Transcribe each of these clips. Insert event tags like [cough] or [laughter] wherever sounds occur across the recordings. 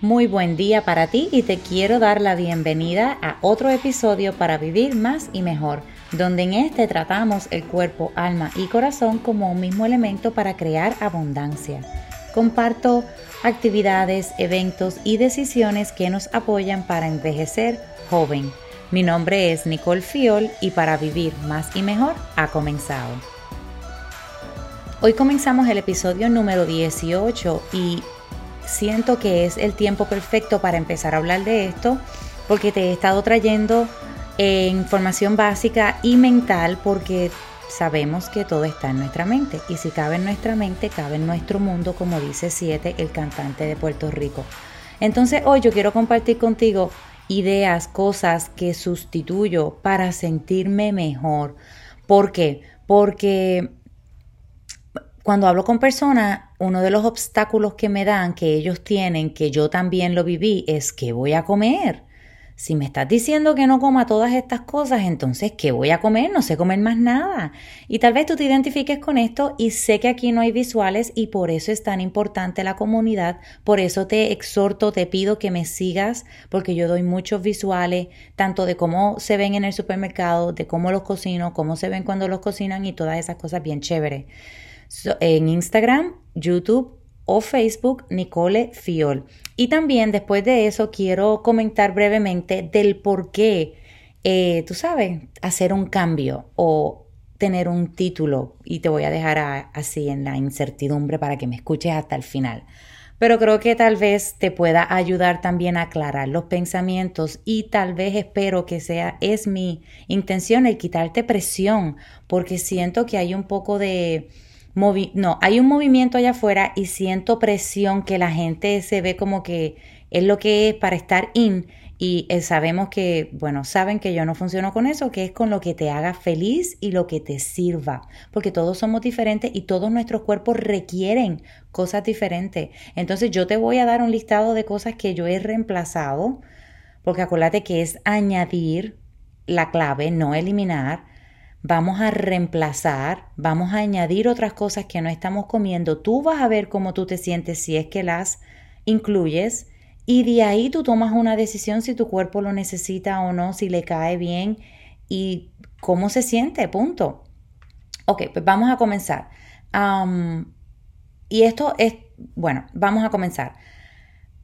Muy buen día para ti y te quiero dar la bienvenida a otro episodio para vivir más y mejor, donde en este tratamos el cuerpo, alma y corazón como un mismo elemento para crear abundancia. Comparto actividades, eventos y decisiones que nos apoyan para envejecer joven. Mi nombre es Nicole Fiol y para vivir más y mejor ha comenzado. Hoy comenzamos el episodio número 18 y siento que es el tiempo perfecto para empezar a hablar de esto porque te he estado trayendo eh, información básica y mental porque sabemos que todo está en nuestra mente y si cabe en nuestra mente, cabe en nuestro mundo, como dice Siete, el cantante de Puerto Rico. Entonces hoy yo quiero compartir contigo ideas, cosas que sustituyo para sentirme mejor. ¿Por qué? Porque cuando hablo con personas, uno de los obstáculos que me dan, que ellos tienen, que yo también lo viví, es que voy a comer. Si me estás diciendo que no coma todas estas cosas, entonces, ¿qué voy a comer? No sé comer más nada. Y tal vez tú te identifiques con esto y sé que aquí no hay visuales y por eso es tan importante la comunidad. Por eso te exhorto, te pido que me sigas porque yo doy muchos visuales, tanto de cómo se ven en el supermercado, de cómo los cocino, cómo se ven cuando los cocinan y todas esas cosas bien chéveres en Instagram, YouTube o Facebook, Nicole Fiol. Y también después de eso quiero comentar brevemente del por qué, eh, tú sabes, hacer un cambio o tener un título y te voy a dejar así en la incertidumbre para que me escuches hasta el final. Pero creo que tal vez te pueda ayudar también a aclarar los pensamientos y tal vez espero que sea, es mi intención el quitarte presión porque siento que hay un poco de, no, hay un movimiento allá afuera y siento presión que la gente se ve como que es lo que es para estar in y eh, sabemos que, bueno, saben que yo no funciono con eso, que es con lo que te haga feliz y lo que te sirva, porque todos somos diferentes y todos nuestros cuerpos requieren cosas diferentes. Entonces yo te voy a dar un listado de cosas que yo he reemplazado, porque acuérdate que es añadir la clave, no eliminar vamos a reemplazar, vamos a añadir otras cosas que no estamos comiendo. Tú vas a ver cómo tú te sientes si es que las incluyes y de ahí tú tomas una decisión si tu cuerpo lo necesita o no, si le cae bien y cómo se siente, punto. Ok, pues vamos a comenzar. y esto es, bueno, vamos a comenzar.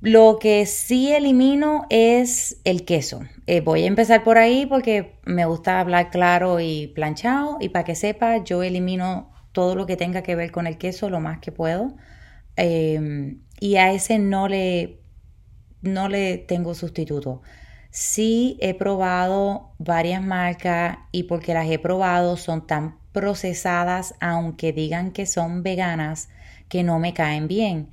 Lo que sí elimino es el queso. Eh, voy a empezar por ahí porque me gusta hablar claro y planchado y para que sepa, yo elimino todo lo que tenga que ver con el queso lo más que puedo. Em, y a ese no le, no le tengo sustituto. Sí he probado varias marcas y porque las he probado son tan procesadas, aunque digan que son veganas, que no me caen bien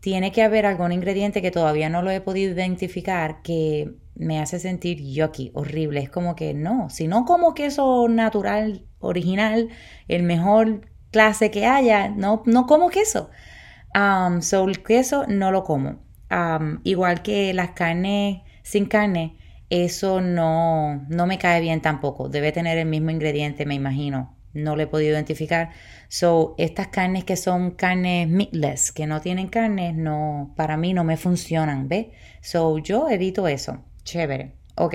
tiene que haber algún ingrediente que todavía no lo he podido identificar que me hace sentir yucky, horrible. Es como que no, si no como queso natural, original, el mejor clase que haya, no, no como queso. Um, so el queso no lo como. Um, igual que las carnes sin carne, eso no, no me cae bien tampoco. Debe tener el mismo ingrediente, me imagino no lo he podido identificar. So, estas carnes que son carnes meatless, que no tienen carnes, no, para mí no me funcionan, ¿ves? So, yo evito eso. Chévere. Ok.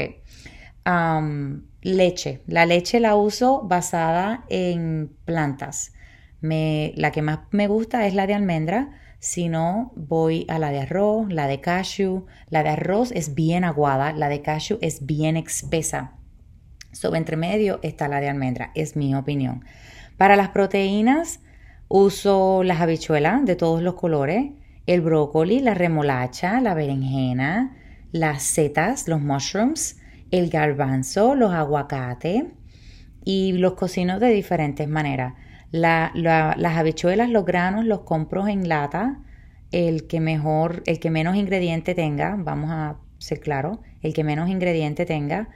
Um, leche. La leche la uso basada en plantas. Me, la que más me gusta es la de almendra. Si no, voy a la de arroz, la de cashew. La de arroz es bien aguada, la de cashew es bien espesa. Sobre entre medio está la de almendra, es mi opinión. Para las proteínas uso las habichuelas de todos los colores, el brócoli, la remolacha, la berenjena, las setas, los mushrooms, el garbanzo, los aguacates y los cocino de diferentes maneras. las habichuelas, los granos los compro en lata, el que mejor, el que menos ingrediente tenga, vamos a ser claros, el que menos ingrediente tenga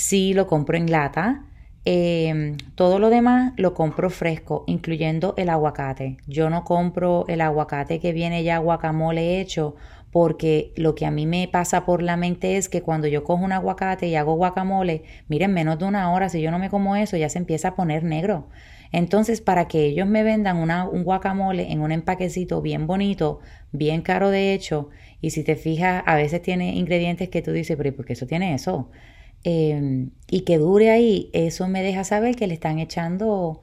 Sí lo compro en lata. Em, todo lo demás lo compro fresco, incluyendo el aguacate. Yo no compro el aguacate que viene ya guacamole hecho porque lo que a mí me pasa por la mente es que cuando yo cojo un aguacate y hago guacamole, miren, menos de una hora, si yo no me como eso, ya se empieza a poner negro. Entonces, para que ellos me vendan un guacamole en un empaquecito bien bonito, bien caro de hecho, Y si te fijas, a veces tiene ingredientes que tú dices, pero ¿por qué eso tiene eso? Em, y que dure ahí, eso me deja saber que le están echando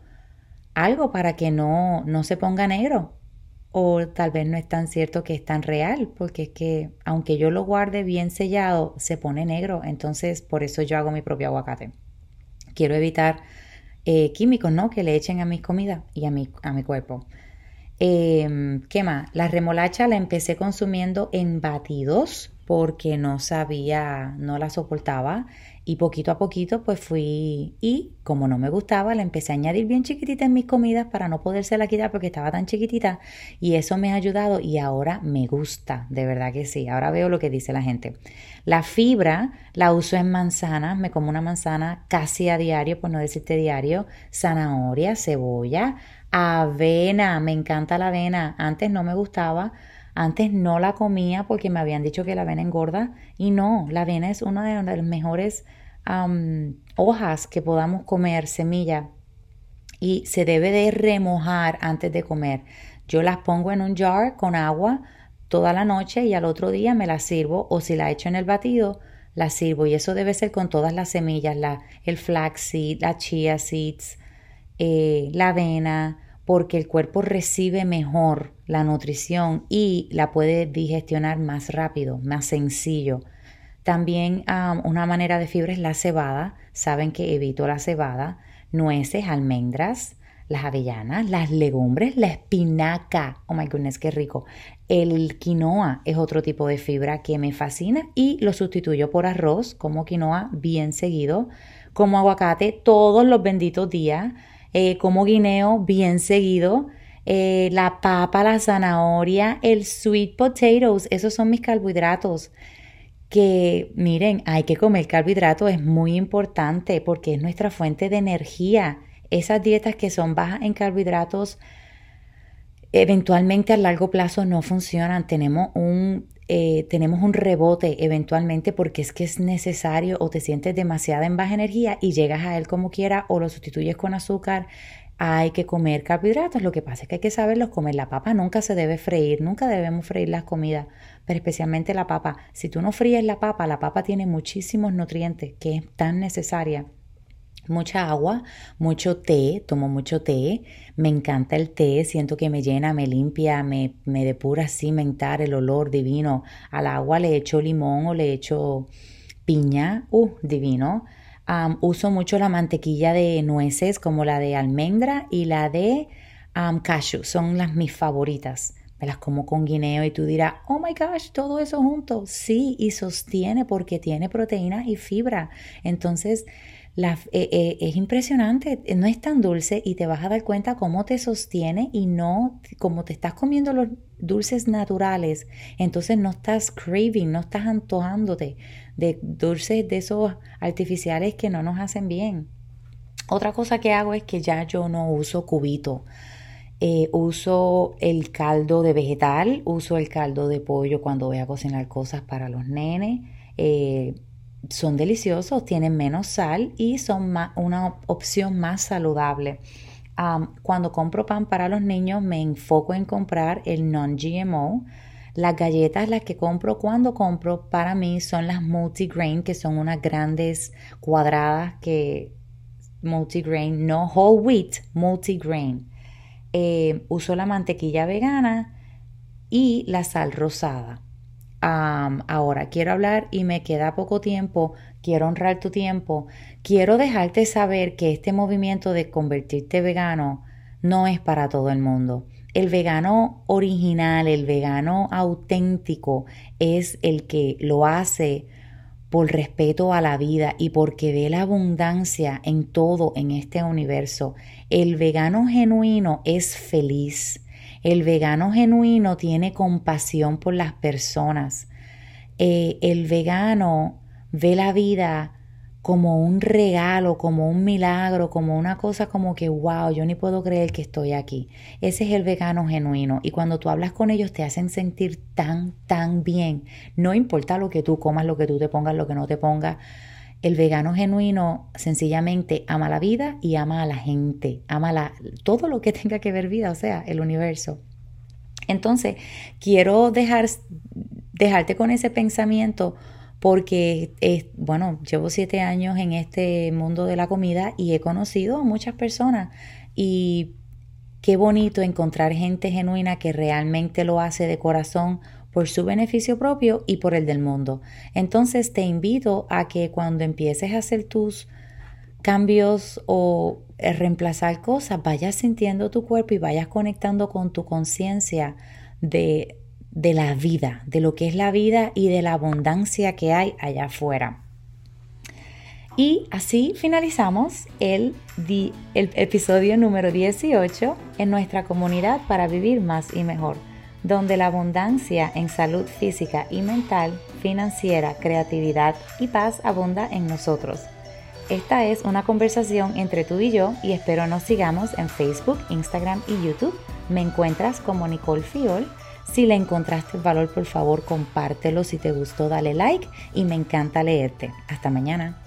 algo para que no, no se ponga negro. O tal vez no es tan cierto que es tan real, porque es que aunque yo lo guarde bien sellado, se pone negro. Entonces, por eso yo hago mi propio aguacate. Quiero evitar eh, químicos, ¿no? Que le echen a mis comidas y a mi, a mi cuerpo. Em, ¿Qué más? La remolacha la empecé consumiendo en batidos porque no sabía, no la soportaba y poquito a poquito pues fui y como no me gustaba la empecé a añadir bien chiquitita en mis comidas para no la quitar porque estaba tan chiquitita y eso me ha ayudado y ahora me gusta, de verdad que sí, ahora veo lo que dice la gente. La fibra la uso en manzanas, me como una manzana casi a diario, por no decirte diario, zanahoria, cebolla, avena, me encanta la avena, antes no me gustaba, antes no la comía porque me habían dicho que la avena engorda y no, la avena es una de las mejores hojas que podamos comer, semilla, y se debe de remojar antes de comer. Yo las pongo en un jar con agua toda la noche y al otro día me las sirvo o si la echo en el batido, la sirvo y eso debe ser con todas las semillas, la, el flaxseed, la chia seeds, eh, la avena, porque el cuerpo recibe mejor la nutrición y la puede digestionar más rápido, más sencillo. También una manera de fibra es la cebada. Saben que evito la cebada, nueces, almendras, las avellanas, las legumbres, la espinaca. Oh my goodness, qué rico. El quinoa es otro tipo de fibra que me fascina y lo sustituyo por arroz como quinoa bien seguido, como aguacate todos los benditos días eh, como guineo bien seguido, eh, la papa, la zanahoria, el sweet potatoes, esos son mis carbohidratos. Que miren, hay que comer carbohidratos, es muy importante porque es nuestra fuente de energía. Esas dietas que son bajas en carbohidratos eventualmente a largo plazo no funcionan. Tenemos un eh, tenemos un rebote eventualmente porque es que es necesario o te sientes demasiada en baja energía y llegas a él como quiera o lo sustituyes con azúcar. Hay que comer carbohidratos. Lo que pasa es que hay que saberlos comer. La papa nunca se debe freír, nunca debemos freír las comidas, pero especialmente la papa. Si tú no fríes la papa, la papa tiene muchísimos nutrientes que es tan necesaria mucha agua, mucho té, tomo mucho té, me encanta el té, siento que me llena, me limpia, me, me depura así, mentar el olor divino. Al agua le echo limón o le echo piña, uh, divino. uso mucho la mantequilla de nueces como la de almendra y la de cashew, son las mis favoritas. Me las como con guineo y tú dirás, oh my gosh, todo eso junto. Sí, y sostiene porque tiene proteína y fibra. Entonces, la, eh, eh, es impresionante, no es tan dulce y te vas a dar cuenta cómo te sostiene y no, como te estás comiendo los dulces naturales, entonces no estás craving, no estás antojándote de dulces de esos artificiales que no nos hacen bien. Otra cosa que hago es que ya yo no uso cubito. Eh, uso el caldo de vegetal, uso el caldo de pollo cuando voy a cocinar cosas para los nenes son deliciosos, tienen menos sal y son una opción más saludable. cuando compro pan para los niños me enfoco en comprar el non-GMO. Las galletas, las que compro cuando compro, para mí son las multigrain, que son unas grandes cuadradas que multigrain, no whole wheat, multigrain. Eh, uso la mantequilla vegana y la sal rosada ahora quiero hablar y me queda poco tiempo, quiero honrar tu tiempo, quiero dejarte saber que este movimiento de convertirte vegano no es para todo el mundo. El vegano original, el vegano auténtico es el que lo hace por respeto a la vida y porque ve la abundancia en todo en este universo. El vegano genuino es feliz. El vegano genuino tiene compasión por las personas. Eh, el vegano ve la vida como un regalo, como un milagro, como una cosa como que, wow, yo ni puedo creer que estoy aquí. Ese es el vegano genuino. Y cuando tú hablas con ellos te hacen sentir tan, tan bien. No importa lo que tú comas, lo que tú te pongas, lo que no te pongas. El vegano genuino sencillamente ama la vida y ama a la gente, ama todo lo que [laughs] tenga que ver vida, o sea, el universo. Entonces, quiero dejar dejarte con ese pensamiento porque, bueno, llevo siete años en este mundo de la comida y he conocido a muchas personas y qué bonito encontrar gente genuina que realmente lo hace de corazón por su beneficio propio y por el del mundo. Entonces te invito a que cuando empieces a hacer tus cambios o eh, reemplazar cosas, vayas sintiendo tu cuerpo y vayas conectando con tu conciencia de, de la vida, de lo que es la vida y de la abundancia que hay allá afuera. Y así finalizamos el, el, episodio número 18 en nuestra comunidad para vivir más y mejor donde la abundancia en salud física y mental, financiera, creatividad y paz abunda en nosotros. Esta es una conversación entre tú y yo y espero nos sigamos en Facebook, Instagram y YouTube. Me encuentras como Nicole Fiol. Si le encontraste valor, por favor, compártelo. Si te gustó, dale like y me encanta leerte. Hasta mañana.